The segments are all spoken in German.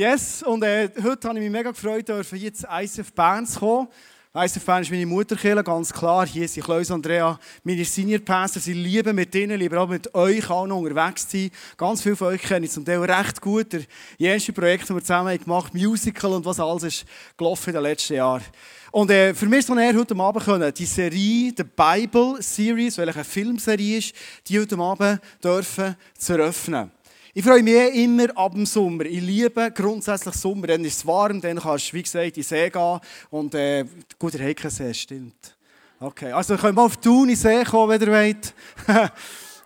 Yes, und äh, heute habe ich mich mega gefreut, dürfen zu ICF Bern zu kommen. ICF Bern ist meine Mutterkirche, ganz klar. Hier sind Klaus Andrea, meine Senior Pastor. Sie lieben mit ihnen, lieber auch mit euch auch noch unterwegs zu sein. Ganz viele von euch kenne ich zum Teil recht gut. Der erste Projekt, das wir zusammen gemacht haben, Musical und was alles ist gelaufen in den letzten Jahren. Und äh, für mich ist es heute Abend können, die Serie, die Bible Series, welche eine Filmserie ist, die heute Abend dürfen zu eröffnen. Ich freue mich eh immer ab dem Sommer. Ich liebe grundsätzlich Sommer. Dann ist es warm, dann kannst du, wie gesagt, in den See gehen. Und äh, gut, der Hecken See, stimmt. Okay, also könnt mal auf Thun in den See kommen, wenn ihr wollt.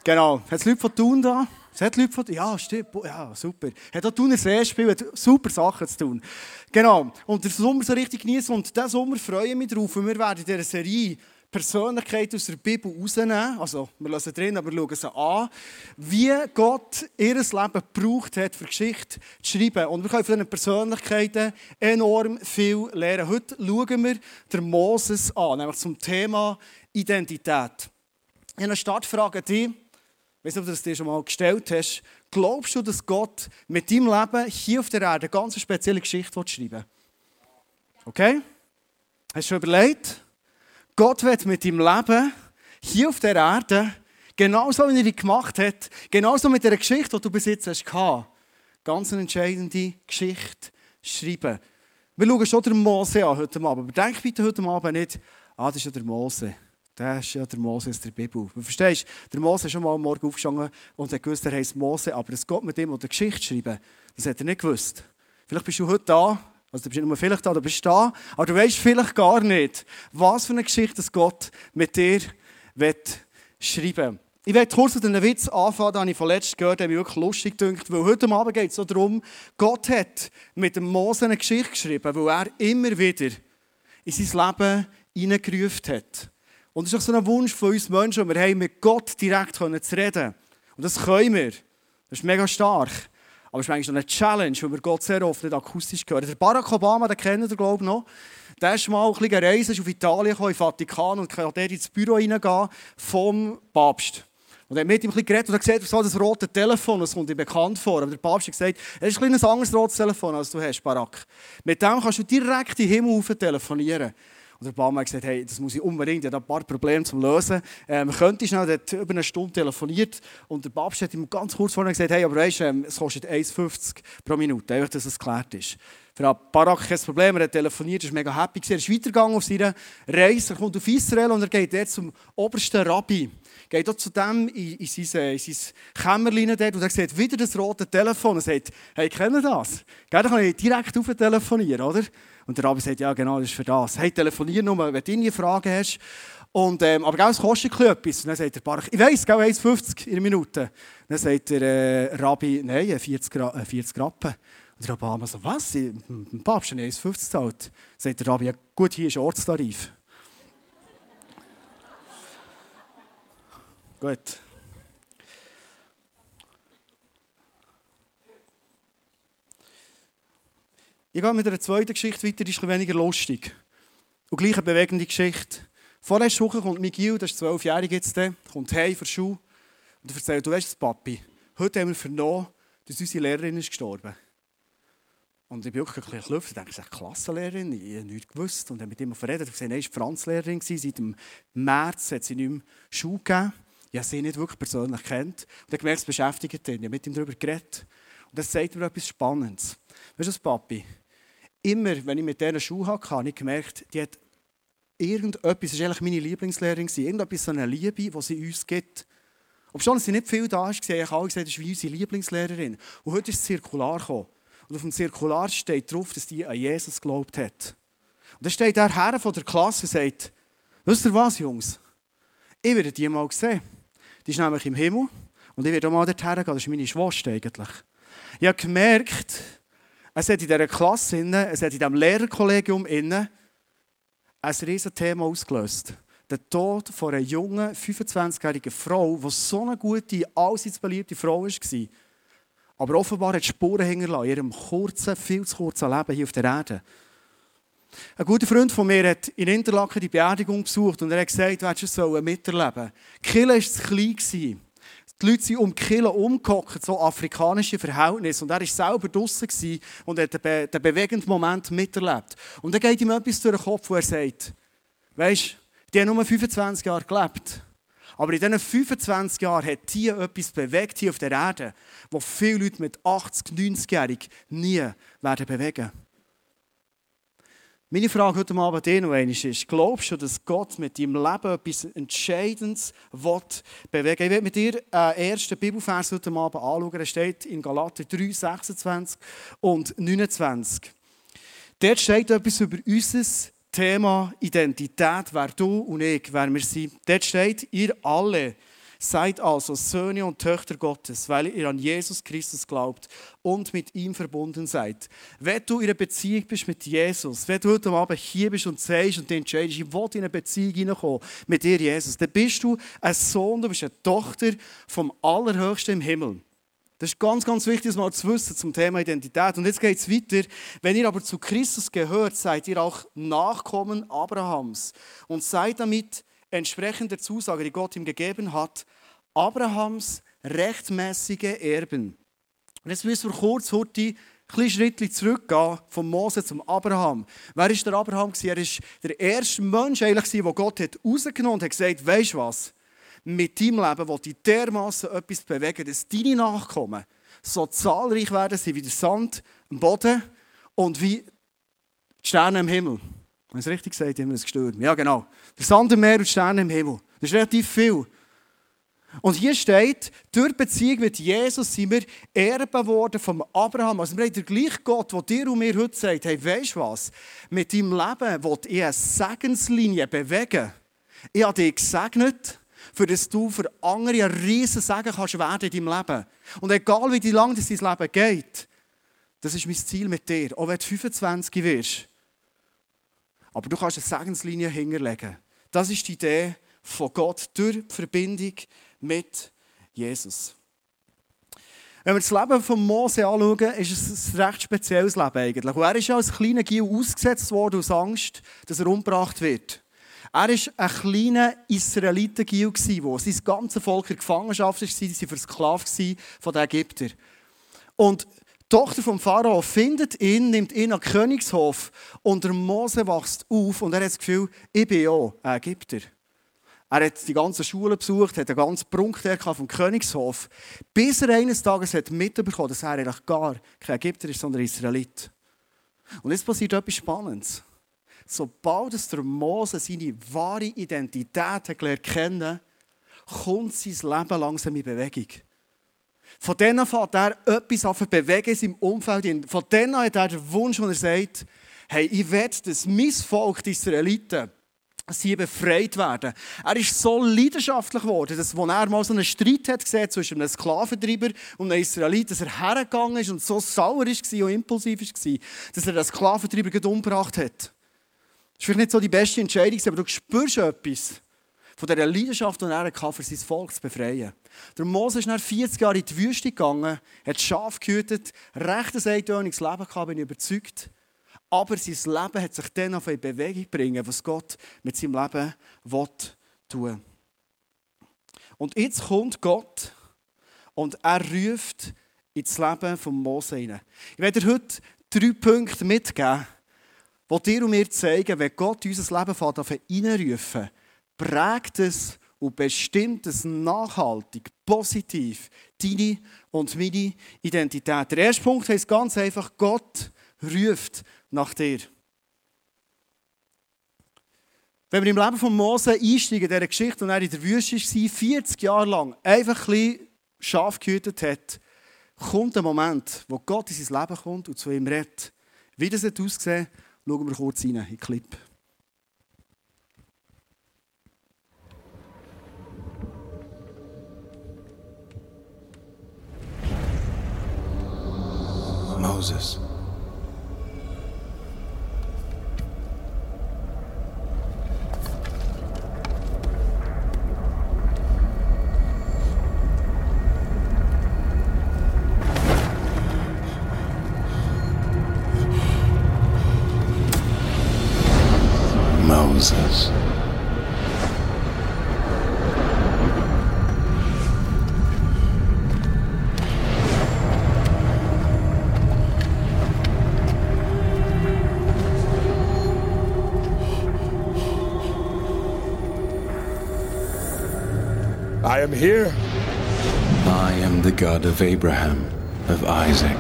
genau. Hat es Leute von Thun da? Es hat Leute von Ja, stimmt. Ja, super. Hat auch Thuner See-Spiel, hat super Sachen zu tun. Genau. Und den Sommer so richtig genießen. Und diesen Sommer freue ich mich drauf. Und wir werden in dieser Serie Persönlichkeit aus der Bibel rausnehmen. Also, wir lassen drin, aber schauen sie an. Wie Gott ihr Leben gebraucht hat, für Geschichte zu schreiben. Und wir können von diesen Persönlichkeiten enorm viel lernen. Heute schauen wir den Moses an, nämlich zum Thema Identität. Ich habe eine Startfrage an dich. Ich weiß nicht, ob du das dir schon mal gestellt hast. Glaubst du, dass Gott mit deinem Leben hier auf der Erde eine ganz spezielle Geschichte schreiben will? Okay? Hast du schon überlegt? Gott wird mit deinem Leben hier auf der Erde, genauso wie er dich gemacht hat, genauso mit der Geschichte, die du bis jetzt hast, ganz eine entscheidende Geschichte schreiben. Wir schauen schon den Mose an heute Abend, aber denk bitte heute Abend nicht, ah, das ist ja der Mose. Das ist ja der Mose aus der Bibel. Du verstehst, der Mose ist schon mal am Morgen aufgestanden und hat gewusst, er heißt Mose, aber es Gott mit ihm die Geschichte schreiben, das hat er nicht gewusst. Vielleicht bist du heute da also du bist nicht nur vielleicht da, du bist da, aber du weißt vielleicht gar nicht, was für eine Geschichte das Gott mit dir schreiben Ich werde kurz mit einem Witz anfangen, den ich von letztem gehört habe, der mich wirklich lustig dünkt, weil heute Abend geht es so darum, Gott hat mit dem Mose eine Geschichte geschrieben, weil er immer wieder in sein Leben hineingerufen hat. Und es ist auch so ein Wunsch von uns Menschen, wir haben mit Gott direkt zu reden. Und das können wir. Das ist mega stark. Aber es ist eigentlich eine Challenge, weil wir Gott sehr oft nicht akustisch hören. Der Barack Obama, den kennen ihr, glaube ich, noch. Der ist mal ein bisschen ist auf Italien gekommen, in Vatikan, und kann dort ins Büro reingehen vom Papst. Und er hat mit ihm ein bisschen geredet und er hat gesagt, so das rote Telefon, das kommt ihm bekannt vor. Aber der Papst hat gesagt, es ist ein, ein anderes rotes Telefon, als du hast, Barack. Mit dem kannst du direkt in den Himmel telefonieren. Und der Obama hat gesagt, hey, das muss ich unbedingt, ich habe ein paar Probleme zu lösen. Ähm, könnte schnell, er hat über eine Stunde telefoniert und der Papst hat ihm ganz kurz vorher gesagt, hey, aber weißt du, ähm, es kostet 1,50 pro Minute, einfach, dass es geklärt ist. Für Barak kein Problem, er hat telefoniert, er war mega happy. Er ist weitergegangen auf seiner Reise, er kommt auf Israel und er geht jetzt zum obersten Rabbi. Geht dort zu dem in, in sein, in sein Kämmerlein dort und er sieht wieder das rote Telefon und sagt, hey, kennen das? Gell, da kann ich direkt auf telefonieren, oder? Und der Rabbi sagt, ja genau, das ist für das. Hey, telefonier nur, wenn du eine Frage hast. Und, ähm, aber es kostet etwas. Und dann sagt der Baruch, ich weiss, 1,50 in einer Minute. Dann sagt der äh, Rabbi, nein, 40, äh, 40 Rappen. Und der Obama so, was? Ein Papst hat 1,50 gezahlt. Sagt der Rabbi, ja, gut, hier ist Ortstarif. gut. Ich gehe mit einer zweiten Geschichte weiter, die ist weniger lustig. Und gleich eine bewegende Geschichte. Vorletzte Woche kommt Miguel, der ist zwölfjährig jetzt, kommt heim für Schule und er erzählt, du weißt, Papi, heute haben wir vernommen, dass unsere Lehrerin ist gestorben. Und ich bin wirklich ein bisschen gelüpft. Ich denke, das ist eine Klassenlehrerin, ich habe nichts gewusst. Und habe mit ihm verredet. Habe gesehen, sie war Franzlehrerin. Seit dem März hat sie nicht mehr Schule gegeben. Ich habe sie nicht wirklich persönlich kennt. Und habe gemerkt, es beschäftigt ihn. Ich habe mit ihm darüber geredet. Und das zeigt mir etwas Spannendes. Weißt du, Papi? Immer, wenn ich mit dieser Schule hatte, habe ich gemerkt, die hat irgendetwas, das war eigentlich meine Lieblingslehrerin, irgendetwas, so eine Liebe, die sie uns gibt. Obwohl sie nicht viel da ist, habe ich alle gesagt, das ist wie unsere Lieblingslehrerin. Und heute ist es Zirkular gekommen. Und auf dem Zirkular steht drauf, dass die an Jesus geglaubt hat. Und dann steht der Herr von der Klasse und sagt, wisst ihr was, Jungs? Ich werde die mal sehen. Die ist nämlich im Himmel. Und ich werde auch mal dorthin gehen. Das ist meine Schwester eigentlich. Ich habe gemerkt, es hat in dieser Klasse, es hat in diesem Lehrerkollegium ein riesiges Thema ausgelöst. Der Tod von einer jungen, 25-jährigen Frau, die so eine gute, allseits beliebte Frau war. Aber offenbar hat Spuren hinterlassen in ihrem kurzen, viel zu kurzen Leben hier auf der Erde. Ein guter Freund von mir hat in Interlaken die Beerdigung besucht und er hat gesagt, du hättest es miterleben sollen. Die Kille war zu klein. Die Leute sind um die Kille umgehockt, so afrikanische Verhältnisse. Und er war selber draußen und hat den, den bewegenden Moment miterlebt. Und dann geht ihm etwas durch den Kopf, wo er sagt, weisst, die haben nur 25 Jahre gelebt. Aber in diesen 25 Jahren hat hier etwas bewegt hier auf der Erde, wo viele Leute mit 80, 90-Jährigen nie werden bewegen. Meine Frage heute Abend dir noch ist, glaubst du, dass Gott mit deinem Leben etwas Entscheidendes will bewegen? Ich werde mit dir einen ersten Bibelvers heute Abend anschauen. Er steht in Galater 3, 26 und 29. Dort steht etwas über unser Thema Identität, wer du und ich, wer wir sind. Dort steht, ihr alle seid also Söhne und Töchter Gottes, weil ihr an Jesus Christus glaubt und mit ihm verbunden seid. Wenn du in einer Beziehung bist mit Jesus, wenn du heute Abend hier bist und sagst und entscheidest, ich will in eine Beziehung hineinkommen mit dir, Jesus, dann bist du ein Sohn, du bist eine Tochter vom Allerhöchsten im Himmel. Das ist ganz, ganz wichtig, das mal zu wissen zum Thema Identität. Und jetzt geht es weiter. Wenn ihr aber zu Christus gehört, seid ihr auch Nachkommen Abrahams und seid damit entsprechend der Zusage, die Gott ihm gegeben hat, Abrahams rechtmäßige Erben. Und jetzt müssen wir kurz heute ein Schritt zurückgehen von Mose zum Abraham. Wer war der Abraham? Er war der erste Mensch, den Gott hat und hat gesagt, weisst du was? mit deinem Leben will ich dermaßen etwas bewegen, dass deine Nachkommen so zahlreich werden sie wie der Sand am Boden und wie die Sterne im Himmel. Wenn es richtig gesagt immer ein gestört. Ja, genau. Der Sand im Meer und die Sterne im Himmel. Das ist relativ viel. Und hier steht, durch Beziehung mit Jesus sind wir Erben worden vom Abraham. Also wir haben den gleichen Gott, der dir und mir heute sagt, hey, weißt du was? Mit deinem Leben will ich eine Segenslinie bewegen. Ich habe dich gesegnet für das du für andere ein riesen Segen kannst werden in deinem Leben. Und egal wie lange dein Leben geht, das ist mein Ziel mit dir, auch wenn du 25 wirst. Aber du kannst eine Segenslinie hinterlegen. Das ist die Idee von Gott durch die Verbindung mit Jesus. Wenn wir das Leben von Mose anschauen, ist es ein recht spezielles Leben eigentlich. Und er ist als kleiner Gil ausgesetzt worden aus Angst, dass er umgebracht wird. Er war ein kleiner Israelitengil, der sein ganzes Volk in Gefangenschaft war, sie waren versklavt von den Ägyptern. Und die Tochter vom Pharao findet ihn, nimmt ihn an den Königshof und der Mose wächst auf und er hat das Gefühl, ich bin ja ein Ägypter. Er hat die ganze Schule besucht, hat einen ganzen Prunk vom Königshof, bis er eines Tages hat mitbekommen dass er eigentlich gar kein Ägypter ist, sondern Israelit. Und jetzt passiert etwas Spannendes sobald der Mose seine wahre Identität kennen kommt sein Leben langsam in Bewegung. Von denen fängt er etwas an bewegen in seinem Umfeld. Von denen hat er den Wunsch, wo er sagt, hey, ich will, dass mein Volk, die Israeliten, sie befreit werden. Er ist so leidenschaftlich geworden, dass, als er mal so einen Streit hat gesehen zwischen einem Sklaventreiber und einem Israelit, dass er hergegangen ist und so sauer war und impulsiv war, dass er den Sklaventreiber umgebracht hat. Das ist vielleicht nicht so die beste Entscheidung, aber du spürst etwas von dieser Leidenschaft, die er hatte, für sein Volk zu befreien. Der Mose ist nach 40 Jahren in die Wüste gegangen, hat Schaf gehütet, recht ein eintöniges Leben gehabt, bin ich überzeugt. Aber sein Leben hat sich dann auf eine Bewegung bringen, was Gott mit seinem Leben will tun. Und jetzt kommt Gott und er ruft ins Leben von Mose hinein. Ich werde dir heute drei Punkte mitgeben, wo dir und mir zeigen, wenn Gott unser Leben hineinrufen, prägt es und bestimmt es nachhaltig, positiv deine und meine Identität. Der erste Punkt heißt ganz einfach, Gott ruft nach dir. Wenn wir im Leben von Mose einsteigen, in dieser Geschichte, und er in der Wüste war, 40 Jahre lang einfach ein bisschen Schaf gehütet hat, kommt ein Moment, wo Gott in sein Leben kommt und zu ihm redet. Wie das aussehen Schauen wir kurz rein in den Clip. Moses. I am here. I am the God of Abraham, of Isaac,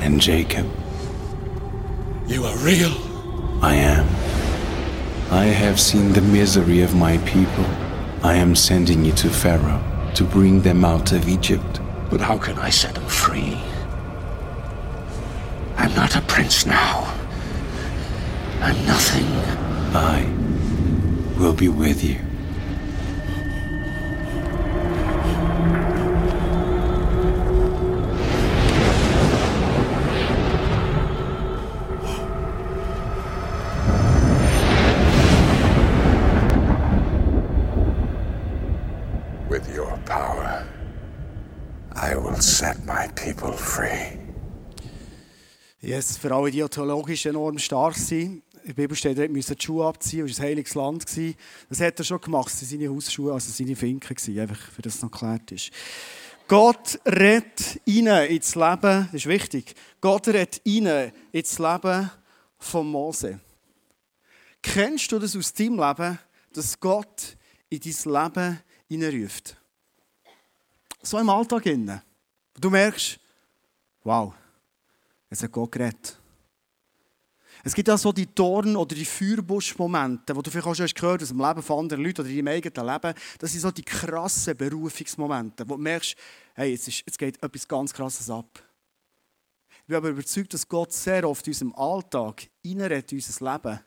and Jacob. You are real. I am. I have seen the misery of my people. I am sending you to Pharaoh to bring them out of Egypt. But how can I set them free? I'm not a prince now. I'm nothing. I will be with you. Für alle, die theologisch enorm stark sind. In der Bibel steht, er musste die Schuhe abziehen, es war ein heiliges Land. Das hat er schon gemacht, das waren seine Hausschuhe, also seine Finken, einfach für das noch geklärt ist. Gott redet rein ins Leben, das ist wichtig, Gott redet rein ins Leben von Mose. Kennst du das aus deinem Leben, dass Gott in dein Leben hineinruft? So im Alltag. Du merkst, wow, es hat Gott geredet. Es gibt auch so die Dorn- oder die Feuerbusch-Momente, wo du vielleicht auch schon hast gehört aus dem Leben von anderen Leuten oder in deinem eigenen Leben. Das sind so die krassen Berufungsmomente, wo du merkst, hey, jetzt, ist, jetzt geht etwas ganz Krasses ab. Ich bin aber überzeugt, dass Gott sehr oft in unserem Alltag reinredet in unser Leben.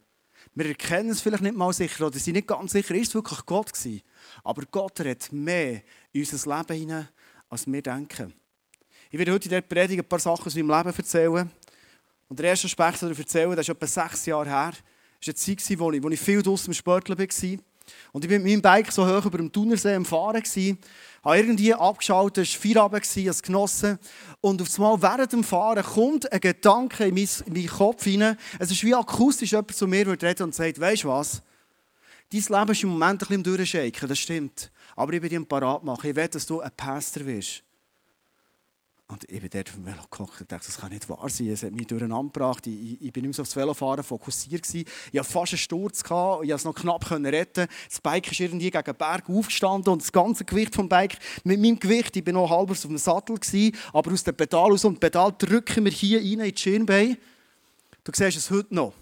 Wir erkennen es vielleicht nicht mal sicher oder sind nicht ganz sicher, ist es wirklich Gott gewesen. Aber Gott redet mehr in unser Leben hinein, als wir denken. Ich werde heute in dieser Predigt ein paar Sachen aus meinem Leben erzählen. Und der erste Aspekt, den ich erzähle, das ist etwa sechs Jahre her. Das war eine Zeit, ich, wo ich viel draussen im Sportler war. Und ich bin mit meinem Bike so hoch über dem Thunersee am Fahren. Ich habe irgendwie abgeschaltet, es war Feierabend, es genossen. Und auf einmal während dem Fahren kommt ein Gedanke in meinen, in Kopf hinein. Es ist wie akustisch jemand zu mir der redet und sagt, weißt du was? Dein Leben ist im Moment ein bisschen am Durchschaken, das stimmt. Aber ich will dich parat machen. Ich will, dass du ein Pastor wirst. Und ich bin dort auf dem Velo gehockt und dachte, das kann nicht wahr sein. Es hat mich durcheinander gebracht. Ich, ich, bin nicht mehr aufs Velofahren fokussiert. Gewesen. Ich hatte fast einen Sturz. Gehabt. Ich konnte es noch knapp retten. Das Bike ist irgendwie gegen den Berg aufgestanden und das ganze Gewicht vom Bike, mit meinem Gewicht, ich bin noch halb auf dem Sattel, gewesen, aber aus dem Pedal aus und Pedal drücken wir hier rein in die Schienbein. Du siehst es heute noch.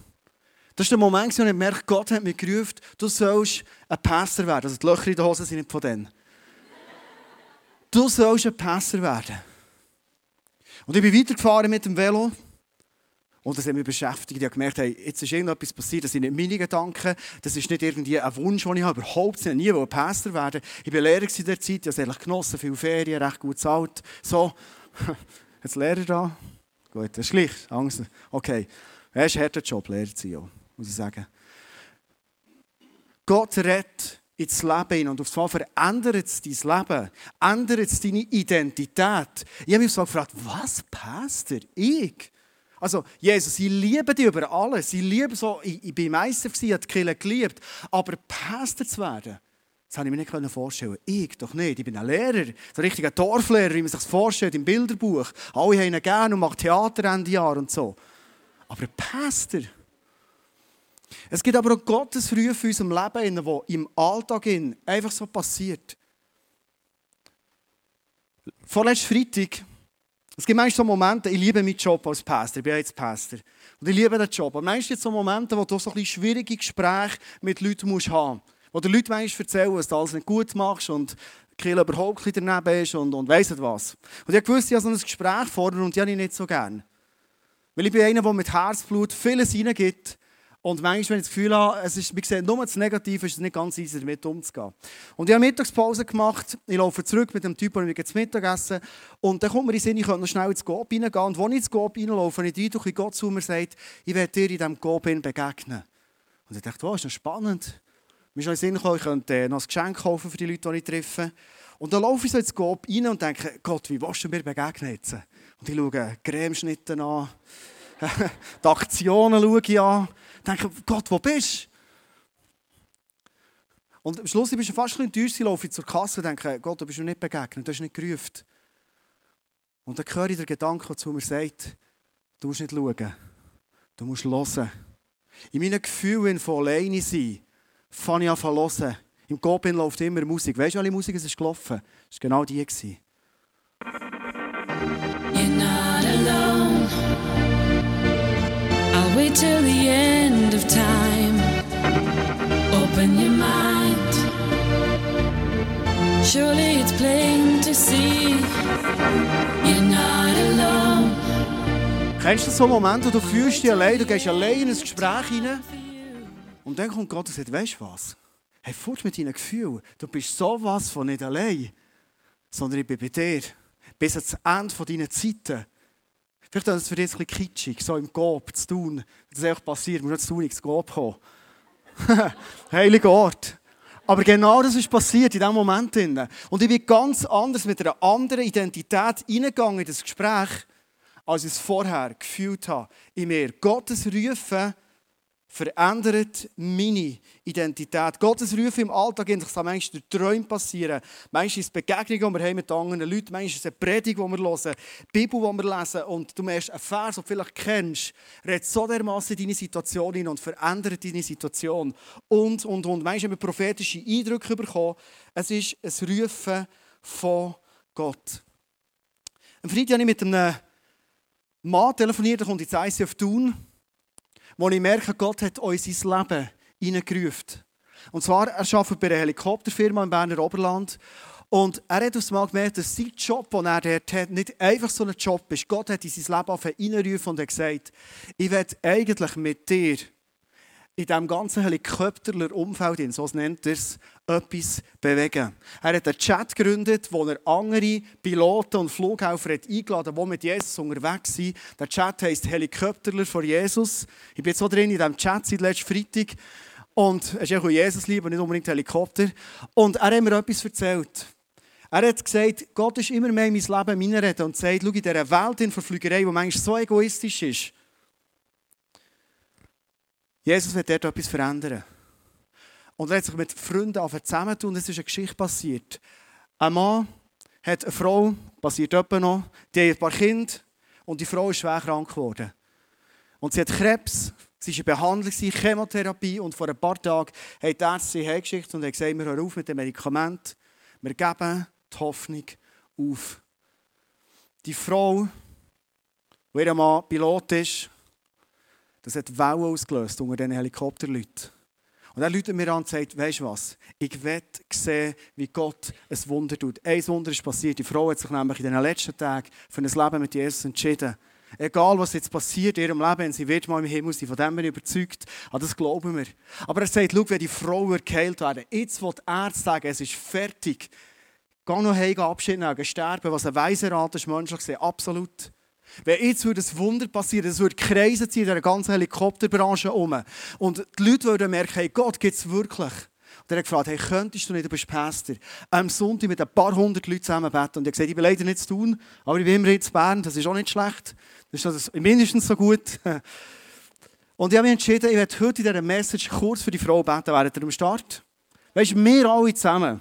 Das ist der Moment, wo ich merke, Gott hat mich gerufen, du sollst ein Passer werden. Also die Löcher in der Hose sind nicht von denen. Du sollst ein Passer werden. Und ich bin weitergefahren mit dem Velo. Und das hat mich beschäftigt. Ich habe gemerkt, hey, jetzt ist irgendetwas passiert, das sind nicht meine Gedanken, das ist nicht irgendwie ein Wunsch, den ich habe, überhaupt nicht. Nie ein Pastor werden. Ich war Lehrer in der Zeit, ich habe es ehrlich genossen, viele Ferien, recht gut zahlt. So, jetzt Lehrer da. Gut, das ist schlicht, Angst. Okay, das ist ein harter Job, Lehrer zu sein, muss ich sagen. Gott rettet ins Leben hin und auf einmal verändert es dein Leben, ändert es deine Identität. Ich habe mich so gefragt, was, Pastor, ich? Also, Jesus, ich liebe dich über alles. Ich liebe so, ich, ich bin Meister gewesen, habe die Kirche geliebt. Aber Pastor zu werden, das habe ich mir nicht vorstellen Ich doch nicht. Ich bin ein Lehrer, so ein richtiger Dorflehrer, wie man sich das vorstellt im Bilderbuch. Alle haben ihn gerne und machen Theater Ende Jahr und so. Aber Pastor, es gibt aber auch Gottes Ruhe für unserem Leben, wo im Alltag einfach so passiert. Vorletzten Freitag, es gibt manchmal so Momente, ich liebe meinen Job als Pastor, ich bin jetzt Pastor. Und ich liebe den Job. Aber manchmal gibt es so Momente, wo du so ein bisschen schwierige Gespräche mit Leuten musst haben musst. Wo die Leute manchmal erzählen, was du alles nicht gut machst und Kiel überhaupt nicht daneben ist und, und weiss nicht was. Und ich wusste, ich habe so ein Gespräch fordern und die habe ich nicht so gern. Weil ich bin einer, der mit Herzblut vieles hineingibt. Und manchmal, wenn ich das Gefühl habe, es ist, wir sehen nur das Negative, ist es nicht ganz easy, damit umzugehen. Und ich habe Mittagspause gemacht. Ich laufe zurück mit dem Typ, der mir zum Mittagessen. Und dann kommt mir in den Sinn, ich könnte noch schnell ins Gob reingehen. Und als ich ins Gob reinlaufe, habe ich den Gott zu mir sagt, ich werde dir in diesem Gob begegnen. Und ich dachte, wow, ist das spannend. Mir ist in den Sinn gekommen, ich könnte noch ein Geschenk kaufen für die Leute, die ich treffe. Und dann laufe ich so ins Gob rein und denke, Gott, wie willst du mir begegnen jetzt? Und ich schaue Cremeschnitte an, die Aktionen schaue ich an denke, Gott, wo bist du? Und am Schluss bist du fast ein bisschen enttäuscht, laufe ich zur Kasse und denke, Gott, du bist mir nicht begegnet, du hast nicht gerufen. Und dann höre ich den Gedanken, der zu mir sagt, du musst nicht schauen, du musst hören. In meinen Gefühlen von alleine sein, fange ich an zu hören. Im Gopin läuft immer Musik. Weißt du, welche Musik es ist gelaufen? Es war genau die. Wait till the end of time. Open your mind. Surely it's plain to see. You're not alone. Kennst du so Momente, du fühlst dich allein, du gehst allein in ein Gespräch hinein und dann kommt Gott und sagt, weißt du was? Hey, fort mit deinen Gefühlen. Du bist sowas von nicht allein, sondern ich bin bei dir. Bis ans Ende deiner Zeiten. Vielleicht ist das für dich ein bisschen kitschig, so im Coop zu tun. Das ist einfach passiert, wir müssen zu tun, ins Coop kommen. Heiliger Ort. Aber genau das ist passiert in diesem Moment. Und ich bin ganz anders mit einer anderen Identität reingegangen in das Gespräch, als ich es vorher gefühlt habe. In mir. Gottes Rufen verändert meine Identität. Gottes Rufe im Alltag kann manchmal durch Träume passieren. Manchmal ist es Begegnungen, die wir haben mit anderen Leuten Manchmal ist es eine Predigt, die wir hören, eine Bibel, die wir lesen. Und du merkst, ein Vers, den du vielleicht kennst, redet so dermaßen deine Situation hin und verändert deine Situation. Und, und, und. Manchmal haben wir prophetische Eindrücke bekommen. Es ist ein Rufen von Gott. Am Freitag habe ich mit einem Mann telefoniert, der kommt ins ICF Thun wo ich merke, Gott hat uns ins Leben hineingerufen. Und zwar, er arbeitet bei einer Helikopterfirma im Berner Oberland. Und er hat aus Mal gemerkt, dass sein Job, den er dort hat, nicht einfach so ein Job ist. Gott hat in sein Leben hineingerufen und hat gesagt, ich werde eigentlich mit dir in diesem ganzen Helikopterler Umfeld, so nennt er es, etwas bewegen. Er hat einen Chat gegründet, wo er andere Piloten und Flughelfer hat eingeladen hat, die mit Jesus unterwegs sind. Der Chat heisst Helikopterler von Jesus. Ich bin jetzt so drin in diesem Chat seit letztem Freitag. Und es ist auch Jesus lieb und nicht unbedingt Helikopter. Und er hat mir etwas erzählt. Er hat gesagt, Gott ist immer mehr in mein Leben hineinreden und sagt, schau, in dieser Welt in Verflügerei, die manchmal so egoistisch ist, Jesus wird dort etwas verändern. Und er hat sich mit Freunden zusammentun es ist eine Geschichte passiert. Ein Mann hat eine Frau, passiert etwa noch, die hat ein paar Kinder und die Frau ist schwer krank geworden. Und sie hat Krebs, sie war in Behandlung, Chemotherapie und vor ein paar Tagen hat die Ärzte sie hergeschickt und hat gesagt, wir hören auf mit dem Medikament, wir geben die Hoffnung auf. Die Frau, die ihr Mann Pilot ist, das hat Wellen ausgelöst unter diesen Helikopterleuten. Und er läutet mir an und sagt, weißt du was, ich will sehen, wie Gott ein Wunder tut. Ein Wunder ist passiert. Die Frau hat sich nämlich in den letzten Tagen für ein Leben mit Jesus entschieden. Egal, was jetzt passiert in ihrem Leben, sie wird mal im Himmel sein, von dem bin ich überzeugt. An das glauben wir. Aber er sagt, schau, wenn die Frau geheilt werden, jetzt will die Ärzte sagen, es ist fertig. Geh noch heim, Abschied nehmen, sterben, was ein weiser Rat ist, menschlich gesehen, absolut. Wenn jetzt würde ein Wunder passieren, es würde Kreise ziehen in der ganzen Helikopterbranche um. Und die Leute würden merken, hey, Gott gibt es wirklich. Und er hat gefragt, hey, könntest du nicht, du bist Pastor, am Sonntag mit ein paar hundert Leuten zusammen beten? Und er hat gesagt, ich will leider nicht zu tun, aber ich bin immer jetzt Bern, das ist auch nicht schlecht. Das ist also mindestens so gut. Und ich habe mich entschieden, ich werde heute in dieser Message kurz für die Frau beten, während er am Start. Weißt du, wir alle zusammen.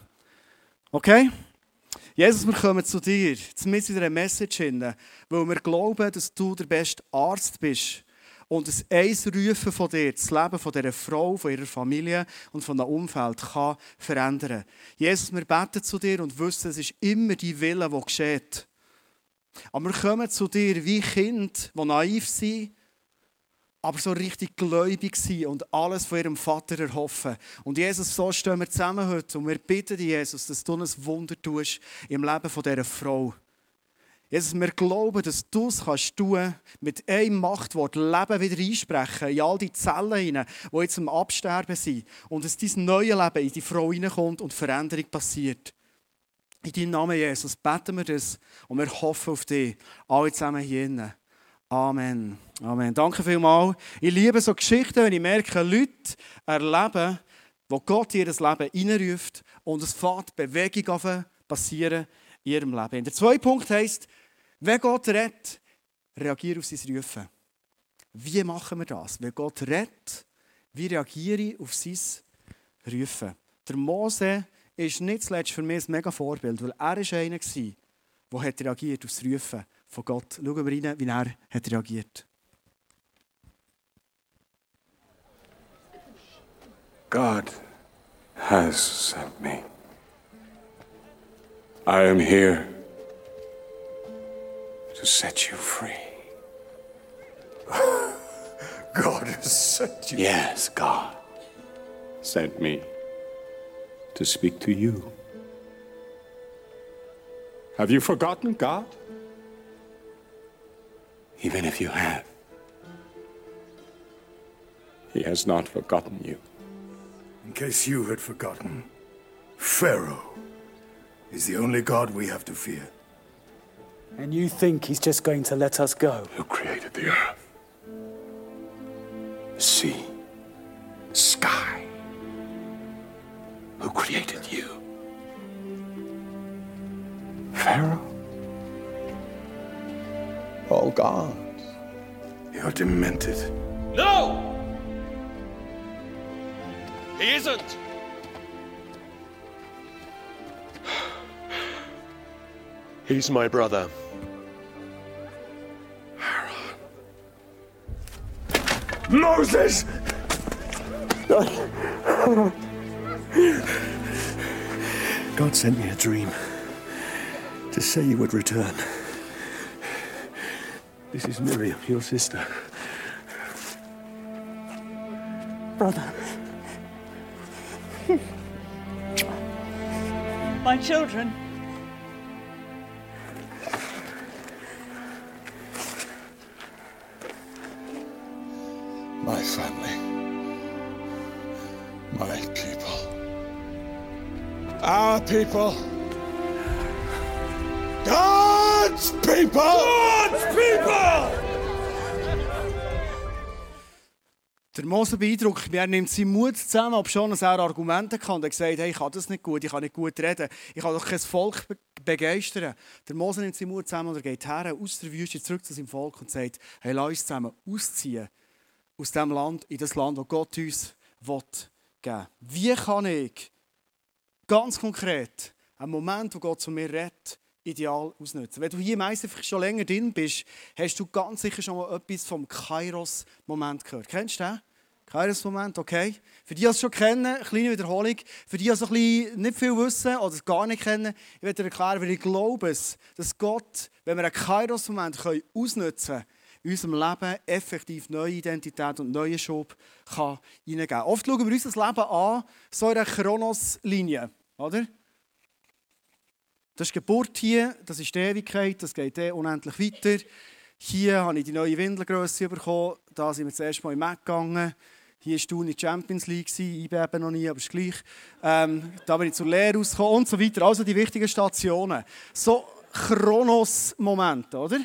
Okay? Jesus, wir kommen zu dir, zumindest in einer Message hin, weil wir glauben, dass du der beste Arzt bist. Und das Eins rufen von dir, das Leben von dieser Frau, von ihrer Familie und von dem Umfeld kann verändern. Jesus, wir beten zu dir und wissen, es ist immer die Wille, der geschieht. Aber wir kommen zu dir wie Kinder, die naiv sind, aber so richtig gläubig sind und alles von ihrem Vater erhoffen. Und Jesus, so stehen wir zusammen heute und wir bitten dich, Jesus, dass du ein Wunder tust im Leben von dieser Frau. Jesus, wir glauben, dass du es kannst tun, mit einem Machtwort Leben wieder einsprechen, in all die Zellen hinein, die jetzt am Absterben sind. Und dass dein neues Leben in die Frau hineinkommt und Veränderung passiert. In deinem Namen, Jesus, beten wir das und wir hoffen auf dich, alle zusammen hier drinnen. Amen. Amen. Danke vielmals. Ich liebe so Geschichten, wenn ich merke, Leute erleben, wo Gott ihr Leben hineinruft und es fängt Bewegung an passieren in ihrem Leben. Der zweite Punkt heisst, wenn Gott redet, reagiere auf sein Rufen. Wie machen wir das? Wenn Gott redet, wie reagiere ich auf sein Rufen? Der Mose ist nicht zuletzt für mich ein mega Vorbild, weil er war einer, der reagiert auf das Rufen von Gott. Schauen wir rein, wie er hat reagiert God has sent me. I am here to set you free. God has sent you. Yes, God sent me to speak to you. Have you forgotten God? Even if you have, He has not forgotten you. In case you had forgotten, Pharaoh is the only God we have to fear. And you think he's just going to let us go? Who created the earth, the sea, the sky? who created you? Pharaoh? Oh, All gods. You're demented. No! He isn't! He's my brother. Moses! God sent me a dream to say you would return. This is Miriam, your sister. brother. My children. My family. My people. Our people. God's people! God's people! Der Mose beeindruckt mich, er nimmt seinen Mut zusammen, ob schon er Argumente kann er gesagt, hey, ich kann das nicht gut, ich kann nicht gut reden, ich kann doch kein Volk be begeistern. Der Mose nimmt seinen Mut zusammen und er geht her, aus der Wüste zurück zu seinem Volk und sagt, hey, lass uns zusammen ausziehen aus dem Land, in das Land, das Gott uns will geben. Wie kann ich ganz konkret einen Moment, wo Gott zu mir redet, ideal ausnutzen? Wenn du hier meistens schon länger drin bist, hast du ganz sicher schon mal etwas vom Kairos-Moment gehört. Kennst du den? Kairos-Moment, okay. Für die, die es schon kennen, kleine Wiederholung. Für die, die bisschen nicht viel wissen oder es gar nicht kennen, ich werde dir erklären, weil ich glaube, es, dass Gott, wenn wir einen Kairos-Moment ausnutzen können, in unserem Leben effektiv neue Identität und neuen Schub hineingeben kann. Oft schauen wir uns das Leben an, so in einer Chronos-Linie, oder? Das ist Geburt hier, das ist die Ewigkeit, das geht dann unendlich weiter. Hier habe ich die neue Windelgröße bekommen, da sind wir das erste Mal im Mac gegangen. Hier war du in der Champions League, ich eben noch nie, aber ist gleich. Ähm, da bin ich zur Lehre rausgekommen und so weiter. Also die wichtigen Stationen. So Chronos-Momente, oder?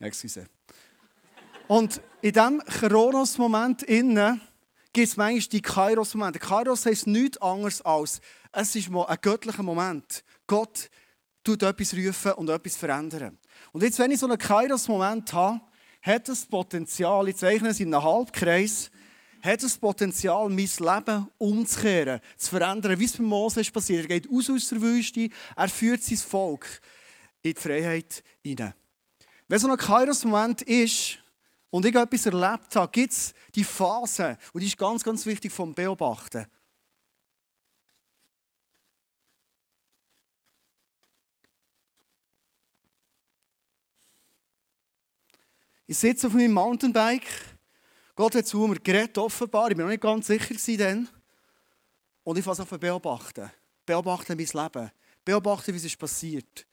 Excuse. Und in diesem Chronos-Moment innen gibt es manchmal die Kairos-Momente. Kairos heisst nichts anderes als, es ist ein göttlicher Moment. Gott tut etwas rufen und etwas verändern. Und jetzt, wenn ich so einen Kairos-Moment habe, hat das Potenzial, ich zeichne es in einem Halbkreis, hat das Potenzial, mein Leben umzukehren, zu verändern, wie es bei Mose ist passiert. Er geht aus aus der Wüste, er führt sein Volk in die Freiheit hinein. Wenn so ein Kairos-Moment ist und ich etwas erlebt habe, gibt es die Phase, und die ist ganz, ganz wichtig vom Beobachten. Ich sitze auf meinem Mountainbike. Gott hat zu mir geredet, offenbar. Ich war noch nicht ganz sicher dann. Und ich fange an zu beobachten. Beobachten mein Leben. Beobachten, wie es ist passiert.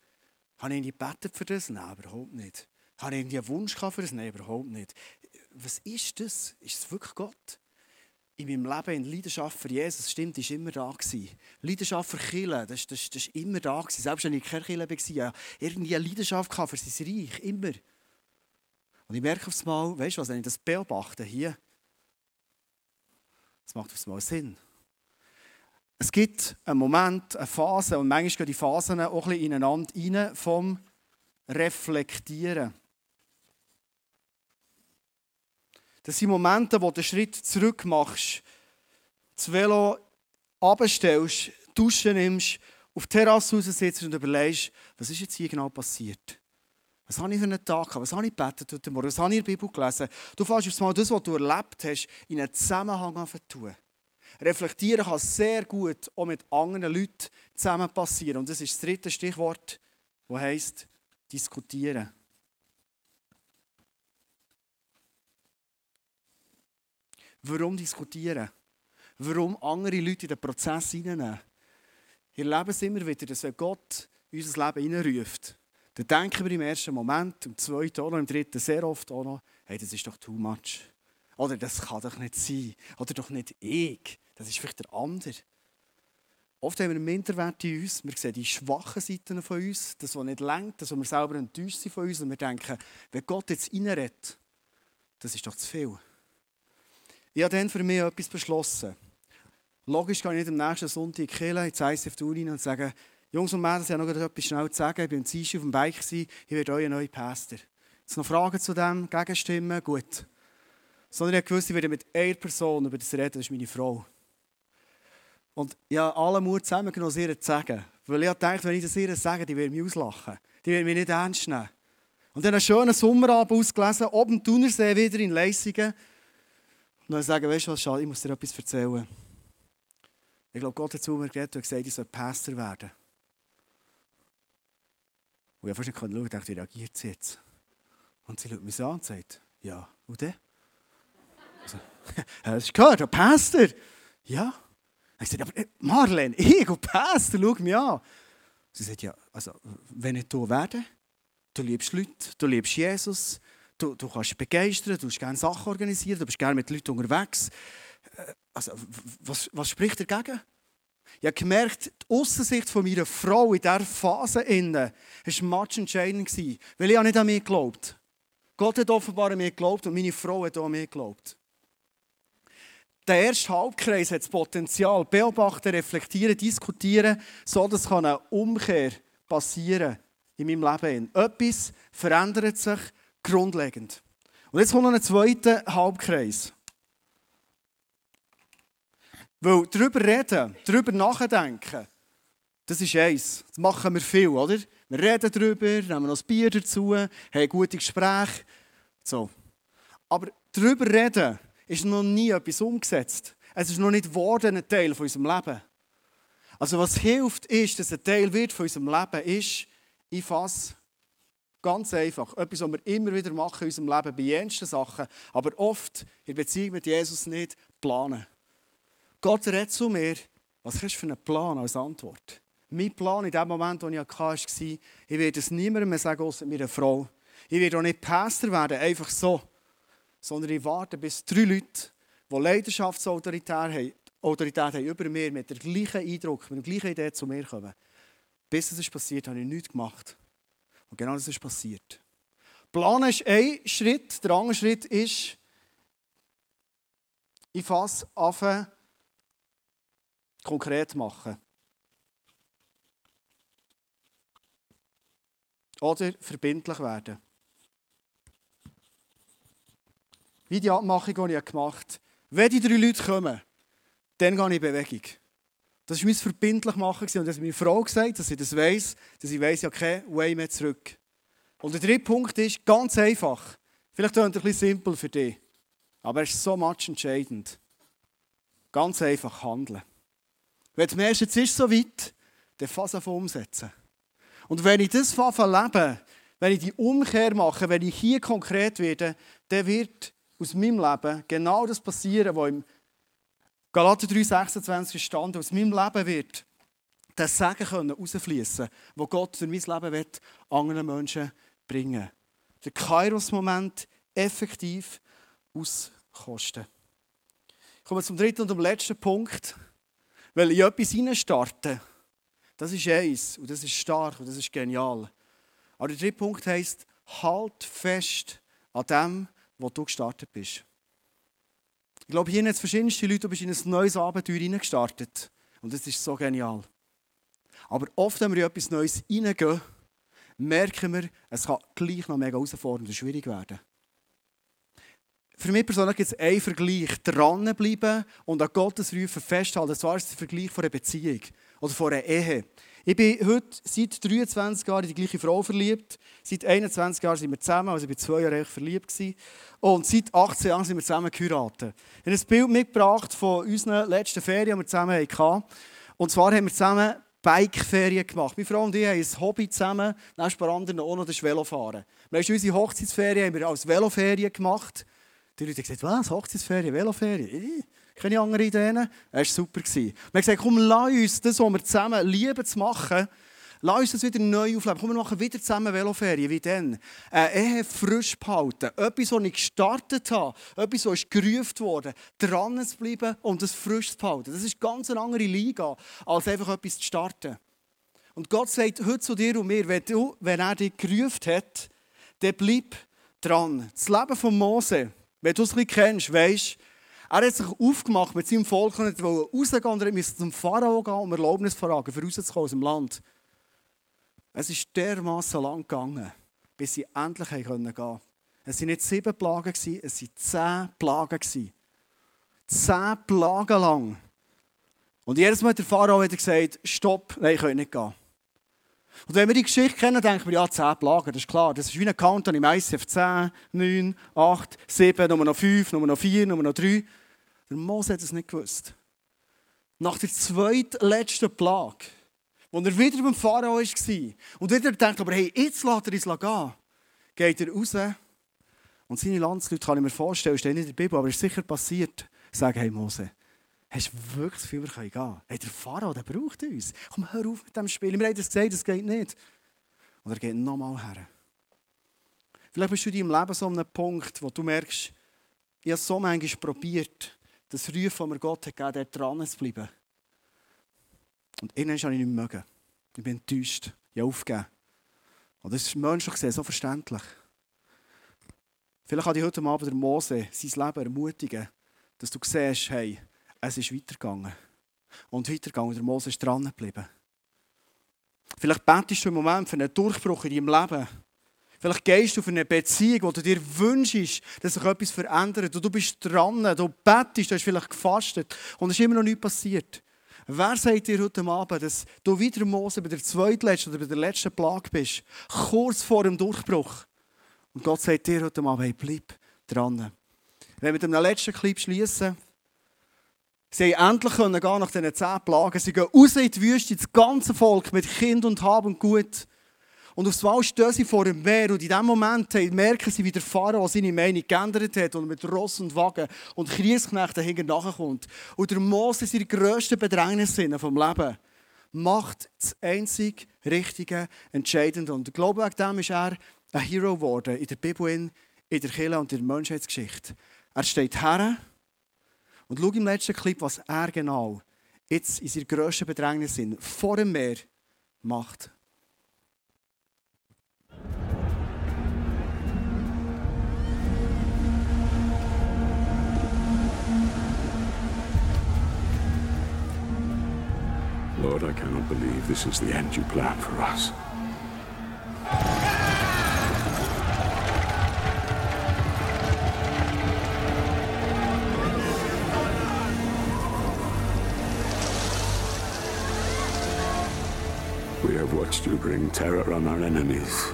Habe ich gebetet für das? Nein, überhaupt nicht. Habe ich irgendwie einen Wunsch für das? Nein, überhaupt nicht. Was ist das? Ist es wirklich Gott? In meinem Leben in Leidenschaft für Jesus, stimmt, ist immer da gewesen. Leidenschaft für Kirche, das, ist immer da gewesen. Selbst wenn ich keine Kirche war, ja, irgendwie eine Leidenschaft für sein Reich, immer. Und ich merke aufs Mal, weißt du was, wenn ich das beobachte hier, das macht aufs Mal Sinn. Es gibt einen Moment, eine Phase, und manchmal gehen die Phasen auch ein bisschen ineinander rein, vom Reflektieren. Das sind Momente, wo du einen Schritt zurück machst, das Velo abstellst, Duschen nimmst, auf die Terrasse raus sitzt und überlegst, was ist jetzt hier genau passiert? Was habe ich für einen Tag gehabt? Was habe ich gebetet heute Morgen? Was habe ich in der Bibel gelesen? Du fährst aufs Mal das, was du erlebt hast, in einen Zusammenhang zu tun. reflektieren kann sehr gut auch mit anderen Leuten zusammen passieren. Und das ist das dritte Stichwort, das heisst diskutieren. Warum diskutieren? Warum andere Leute in den Prozess hineinnehmen? Wir erleben es immer wieder, dass wenn Gott unser Leben hineinruft, dann denken wir im ersten Moment, im zweiten oder im dritten sehr oft auch noch, hey, das ist doch too much. Oder das kann doch nicht sein. Oder doch nicht ich. Das ist vielleicht der andere. Oft haben wir einen Minderwert in uns. Wir sehen die schwachen Seiten von uns, das, was nicht lenkt, das, was wir selber enttäuscht sind von uns. Und wir denken, wenn Gott jetzt reinredet, das ist doch zu viel. Ich habe dann für mich etwas beschlossen. Logisch kann ich nicht am nächsten Sonntag in Kiel ins ICF rein und sagen, Jungs und Mädels, ich habe noch etwas schnell zu sagen. Ich war am Dienstag auf dem Bike, ich werde euer neuer Pastor. Jetzt noch Fragen zu dem, Gegenstimmen, gut. Sondern ich wusste, ich werde mit einer Person über das reden, das ist meine Frau. Und ich habe alle Mut zusammengenommen, es ihr zu sagen. Weil ich dachte, wenn ich das ihr sage, die werden mich auslachen. Die werden mich nicht ernst nehmen. Und dann einen schönen Sommerabend ausgelesen, oben im Thunersee wieder in Leisingen. Und dann sagen, weißt du was, schade, ich muss dir etwas erzählen. Ich glaube, Gott hat zu mir geredet und gesagt, ich soll Pastor werden. Und ich habe fast nicht schauen und dachte, wie reagiert sie jetzt? Und sie schaut mich an und sagt, ja, und dann? Also, hast du gehört, ein Pastor? Ja. Ich sagte, aber äh, Marlene, ich und Pastor, schau mich an. Sie sagt, ja, also, wenn ich hier werde, du liebst Leute, du liebst Jesus, du, du kannst begeistern, du hast gerne Sachen organisieren, du bist gerne mit Leuten unterwegs. Äh, also, was, was spricht dagegen? Ich habe gemerkt, die Aussicht von meiner Frau in dieser Phase innen war much entscheidend, weil ich nicht an mich geglaubt Gott hat offenbar an mich geglaubt und meine Frau hat auch an mich geglaubt. Der erste Halbkreis hat das Potenzial, beobachten, reflektieren, diskutieren, so dass eine Umkehr passieren in meinem Leben. Etwas verändert sich grundlegend. Und jetzt kommt noch ein zweiter Halbkreis. Weil darüber reden, darüber nachdenken, das ist eins. Das machen wir viel, oder? Wir reden darüber, nehmen noch ein Bier dazu, haben gute Gespräche. So. Aber darüber reden ist noch nie etwas umgesetzt. Es ist noch nicht geworden, ein Teil von unserem Leben. Also was hilft, ist, dass ein Teil wird von unserem Leben ist, ich fasse ganz einfach, etwas, was wir immer wieder machen in unserem Leben, bei jensten Sachen, aber oft in Beziehung mit Jesus nicht, planen. Gott redet zu mir, was hast du für einen Plan als Antwort? Mein Plan in dem Moment, wo ich hatte, war, ich werde es niemandem mehr sagen, außer meiner Frau. Ich werde auch nicht Pastor werden, einfach so. Sondern ich warte, bis drei Leute, die Leidenschaftsautorität haben, Autorität haben über mir, mit dem gleichen Eindruck, mit der gleichen Idee zu mir kommen. Bis es ist passiert, habe ich nichts gemacht. Und genau das ist passiert. Planen ist ein Schritt. Der andere Schritt ist, ich fasse an, konkret machen. Oder verbindlich werden. Wie die Abmachung, die ich gemacht habe. Wenn die drei Leute kommen, dann gehe ich in Bewegung. Das war mein verbindlich machen und das hat meine Frau gesagt, dass sie das weiss, dass ich weiss, ja, kein Way mehr zurück. Und der dritte Punkt ist ganz einfach. Vielleicht klingt es ein bisschen simpel für dich, aber es ist so much entscheidend. Ganz einfach handeln. Wenn du merkst, jetzt ist so weit, dann fass auf umsetzen. Und wenn ich das lebe, wenn ich die Umkehr mache, wenn ich hier konkret werde, dann wird aus meinem Leben genau das passieren, was im Galater 3,26 stand, aus meinem Leben wird das Segen können rausfließen, wo Gott für mein Leben wird, anderen Menschen bringen. Der Kairos-Moment effektiv auskosten. Ich komme zum dritten und letzten Punkt. Weil in etwas reinstarten, das ist eins und das ist stark und das ist genial. Aber der dritte Punkt heisst, halt fest an dem, wo du gestartet bist. Ich glaube, hier haben verschiedenste Leute, du bist in ein neues Abenteuer hineingestartet. Und das ist so genial. Aber oft, wenn wir in etwas Neues hineingehen, merken wir, es kann gleich noch mega herausfordernd und schwierig werden. Für mich persönlich gibt es einen Vergleich. Dranbleiben und an Gottes Rufen festhalten. Das war der Vergleich von einer Beziehung oder von einer Ehe. Ich bin heute seit 23 Jahren in die gleiche Frau verliebt. Seit 21 Jahren sind wir zusammen, also ich war zwei Jahre verliebt. Und seit 18 Jahren sind wir zusammen geheiratet. Ich habe ein Bild mitgebracht von unseren letzten Ferien, die wir zusammen hatten. Und zwar haben wir zusammen Bikeferien gemacht. Meine Frau und ich haben ein Hobby zusammen, neben anderen auch noch das Velofahren. Wir haben unsere Hochzeitsferien haben wir als Veloferien gemacht. Die Leute haben gesagt, was, Hochzeitsferien, Veloferien? Keine andere Ideen. Es war super. Wir haben gesagt, komm, lass uns das, was wir zusammen lieben zu machen, lass uns das wieder neu aufleben. Komm, wir machen wieder zusammen Veloferien, wie dann. Äh, Ehe frisch behalten. Etwas, was ich gestartet habe. Etwas, was gerufen wurde. Dran zu bleiben und das frisch zu behalten. Das ist ganz eine andere Liga, als einfach etwas zu starten. Und Gott sagt heute zu dir und mir, wenn, du, wenn er dich gerufen hat, dann bleib dran. Das Leben von Mose, wenn du es ein kennst, weisst er hat sich aufgemacht mit seinem Volk und wollte rausgehen und musste zum Pharao gehen, um Erlaubnis zu fragen, für rauszukommen aus dem Land. Es ist dermaßen lang gegangen, bis sie endlich gehen konnten. Es waren nicht sieben Plagen, es waren zehn Plagen. Zehn Plagen lang. Und jedes Mal hat der Pharao wieder gesagt, stopp, nein, ich kann nicht gehen. Und wenn wir die Geschichte kennen, denken wir, ja, 10 Plagen, das ist klar. Das ist wie ein Countdown im ICF. 10, 9, 8, 7, Nummer noch 5, Nummer noch 4, Nummer noch 3. Der Mose hat es nicht gewusst. Nach der zweitletzten Plage, wo er wieder beim Pharao war und wieder denkt, aber hey, jetzt lässt er uns gehen, geht er raus und seine Landsleute, kann ich mir vorstellen, stehen in der Bibel, aber es ist sicher passiert, sagen, hey Mose, hast du wirklich das Gefühl, wir können gehen? Hey, der Pharao, der braucht uns. Komm, hör auf mit dem Spiel. Wir haben das gesagt, das geht nicht. Und er geht nochmal her. Vielleicht bist du in deinem Leben so an einem Punkt, wo du merkst, ich habe so manchmal probiert, das Rufen, das mir Gott hat gegeben hat, dran zu bleiben. Und irgendwann habe ich nicht mögen. Ich bin enttäuscht. Ich habe aufgegeben. Und das ist menschlich gesehen so verständlich. Vielleicht kann ich heute Abend der Mose sein Leben ermutigen, dass du siehst, hey, es ist weitergegangen. Und weitergegangen. Der Mose ist dran geblieben. Vielleicht betest du im Moment für einen Durchbruch in deinem Leben. Vielleicht gehst du für eine Beziehung, wo du dir wünschst, dass sich etwas verändert. Und du bist dran, du betest, du hast vielleicht gefastet und es ist immer noch nichts passiert. Wer sagt dir heute Abend, dass du wieder Mose bei der zweitletzten oder bei der letzten Plage bist? Kurz vor dem Durchbruch. Und Gott sagt dir heute Abend, hey, bleib dran. Wenn wir mit dem letzten Clip schließen, Sie haben endlich gehen nach diesen zehn Plagen. Sie gehen raus in die Wüste, das ganze Volk mit Kind und Hab und Gut. Und aufs Mal stehen sie vor dem Meer und in diesem Moment merken sie, wie der Pharao seine Meinung geändert hat und mit Ross und Wagen und Kriegsknechten hinten nachkommt. Und der Mose seine grössten Bedrängnis vom Leben macht das einzig Richtige, Entscheidende. Und ich glaube, wegen dem ist er ein Hero geworden in der Bibel, in der Kirche und in der Menschheitsgeschichte. Er steht her und schau im letzten Clip, was er genau jetzt in seiner grössten Bedrängnis sind, vor dem Meer macht. Lord, I cannot believe this is the end you planned for us. We have watched you bring terror on our enemies.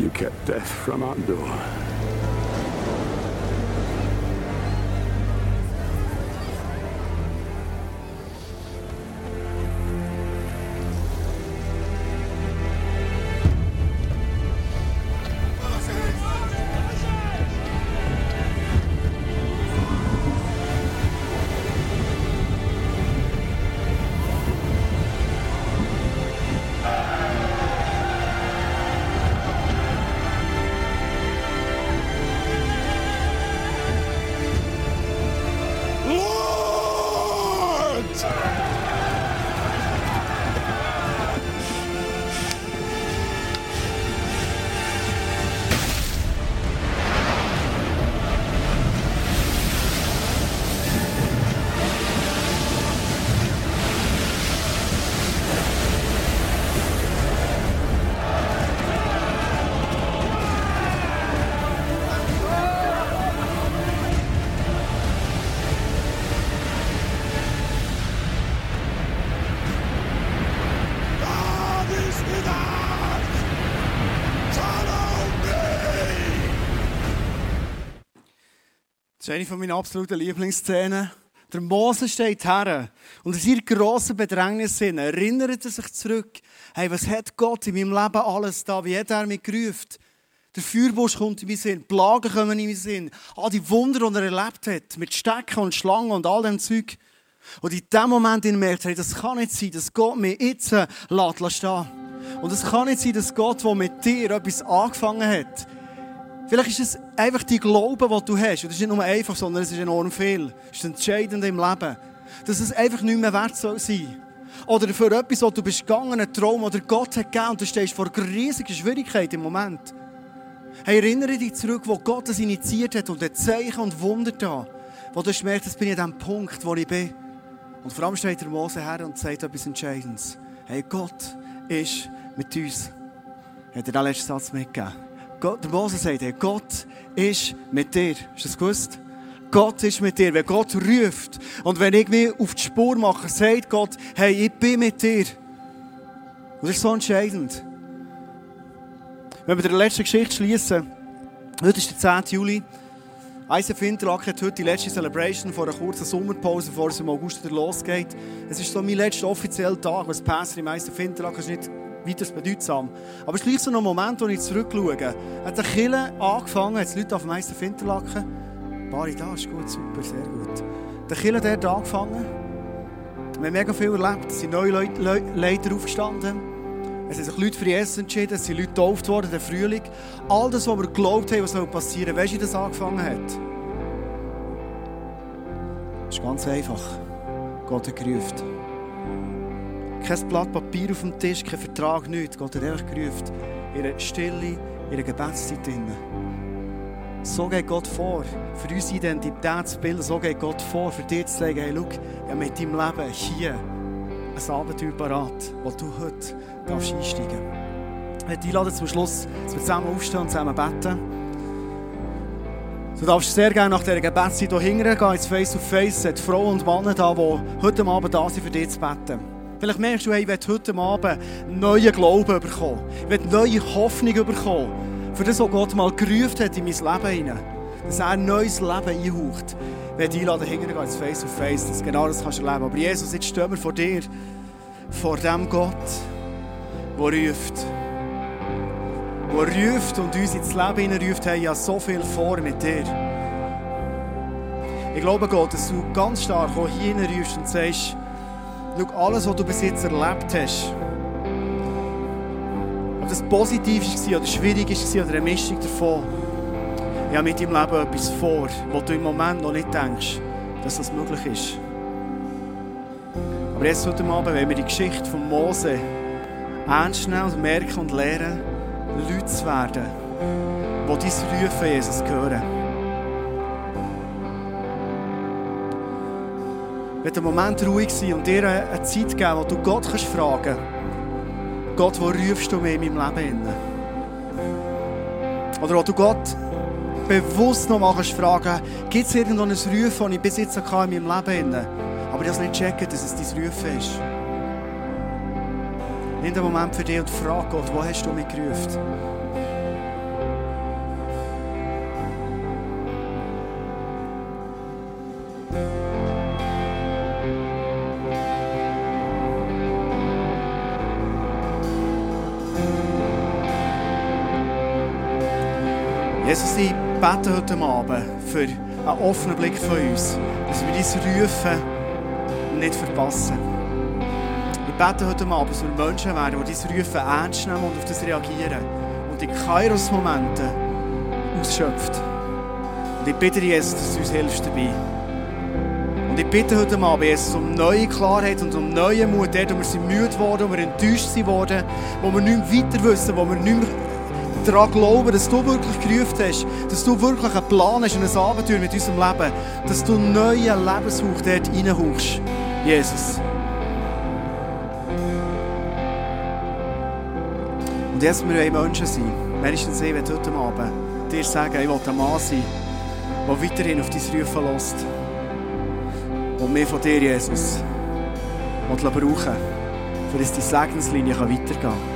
You kept death from our door. Das ist eine von meinen absoluten Lieblingsszenen. Der Mose steht her und in seiner grossen Bedrängnis erinnert er sich zurück, hey, was hat Gott in meinem Leben alles da, wie hat er mich gerufen? Der Feuerbusch kommt in meinen Sinn, die Plagen kommen in meinen Sinn, all die Wunder, die er erlebt hat, mit Stecken und Schlangen und all dem Zeug. Und in dem Moment merkt er, das kann nicht sein, dass Gott mich jetzt äh, lässt stehen. Und es kann nicht sein, dass Gott, der mit dir etwas angefangen hat, Vielleicht ist es einfach die Glaube, den du hast. Und das ist nicht nur einfach, sondern es ist enorm viel. Es ist entscheidend im Leben. Dass es einfach nicht mehr wert soll sein. Oder für etwas, wo du bist gegangen, Traum, oder Gott hat gegeben und du stehst vor riesigen Schwierigkeiten im Moment. Hey, erinnere dich zurück, wo Gott das initiiert hat und ein Zeichen und Wunder da. Wo du merkst, jetzt bin ich an dem Punkt, wo ich bin. Und vor allem steht der Mose her und sagt etwas Entscheidendes. Hey, Gott ist mit uns. Hat er den letzten Satz mitgegeben? Gott, der Mose sagt, hey, Gott ist mit dir. Ist das gewusst? Gott ist mit dir. Wenn Gott ruft und wenn ich mich auf die Spur mache, sagt Gott, hey, ich bin mit dir. Und das ist so entscheidend. Wenn wir die letzte Geschichte schließen, heute ist der 10. Juli. ISF Interlaken hat heute die letzte Celebration vor einer kurzen Sommerpause, bevor es im August wieder losgeht. Es ist so mein letzter offizieller Tag als Pastor im ISF Interlaken. ist nicht weiter bedeutsam. Aber es ist gleich so ein Moment, wo ich zurückschaue. Hat der Kille angefangen, hat Leute auf dem Meister Finterlaken. Bari da, ist gut, super, sehr gut. Der Kille hat angefangen. Wir haben mega viel erlebt. Es sind neue Leute, Leiter aufgestanden. Es haben sich Leute für Jesus entschieden. Es sind Leute getauft worden, der Frühling. All das, was wir geglaubt haben, was passieren soll. Weißt du, wie das angefangen hat? Es ist ganz einfach. Gott hat gerufen. Kein Blatt Papier auf dem Tisch, kein Vertrag, nichts. Gott hat einfach gerufen. Ihre Stille, ihre Gebetszeit drinnen. So geht Gott vor. Für uns Identitätsbild, so geht Gott vor, für dich zu sagen, hey, schau, ja, mit deinem Leben hier ein Abenteuer parat, wo du heute darfst einsteigen darfst. Ich möchte einladen zum Schluss, dass wir zusammen aufstehen und zusammen beten. Du darfst sehr gerne nach dieser Gebetszeit hier hingehen, ins Face-to-Face. Es hat Frauen und Männer da, die heute Abend da sind, für dich zu beten. Vielleicht merkst du, hey, ich will heute Abend neuen Glauben bekommen. Ich neue Hoffnung bekommen. Für das, was Gott mal gerufen hat in mein Leben hinein. Dass er ein neues Leben einhaucht. Ich werde einladen, hinterher ins Face to Face, dass du genau das kannst erleben. Aber Jesus, jetzt stehen wir vor dir. Vor dem Gott, der ruft. Der ruft und uns ins Leben hineinruft, hey, ja so viel vor mit dir. Ich glaube, Gott, dass du ganz stark hier und sagst, Schau, alles, was du bis jetzt erlebt hast, ob das positiv war oder schwierig war oder eine Mischung davon, ich habe mit deinem Leben etwas vor, wo du im Moment noch nicht denkst, dass das möglich ist. Aber jetzt heute Abend, wenn wir die Geschichte von Mose ernst nehmen und merken und lernen, Leute zu werden, die dein Rufen Jesus hören. Wird einen Moment ruhig sein und dir eine Zeit geben, wo du Gott kannst fragen Gott, wo rufst du mich in meinem Leben? Oder wo du Gott bewusst noch mal kannst fragen gibt es irgendwo ein Rufen, das ich bis jetzt in meinem Leben hin aber ich habe nicht checken, dass es dein Rufen ist. Nimm den Moment für dich und frag Gott, wo hast du mich gerufen? Jesus, ich bete heute Abend für einen offenen Blick von uns, dass wir dein Rufen nicht verpassen. Ich bete heute Abend, dass wir Menschen werden, die dein Rufen ernst nehmen und auf das reagieren und in Kairos-Momenten ausschöpft. Und ich bitte Jesus, dass du uns hilfst dabei. Und ich bitte heute Abend, Jesus, um neue Klarheit und um neuen Mut, dort, wo wir sind müde geworden, wo wir enttäuscht sind wo wir nicht mehr weiter wissen, wo wir nicht mehr daran glauben, dass du wirklich gerufen hast, dass du wirklich einen Plan hast und ein Abenteuer mit unserem Leben, dass du neue Lebenshauch dort reinhauchst. Jesus. Und jetzt wir wollen Menschen sein. Wenigstens ich werde heute Abend dir sagen, ich will ein Mann sein, der weiterhin auf dein Rufen lässt. Und mir von dir, Jesus, brauchen für dass die Segenslinie weitergehen kann.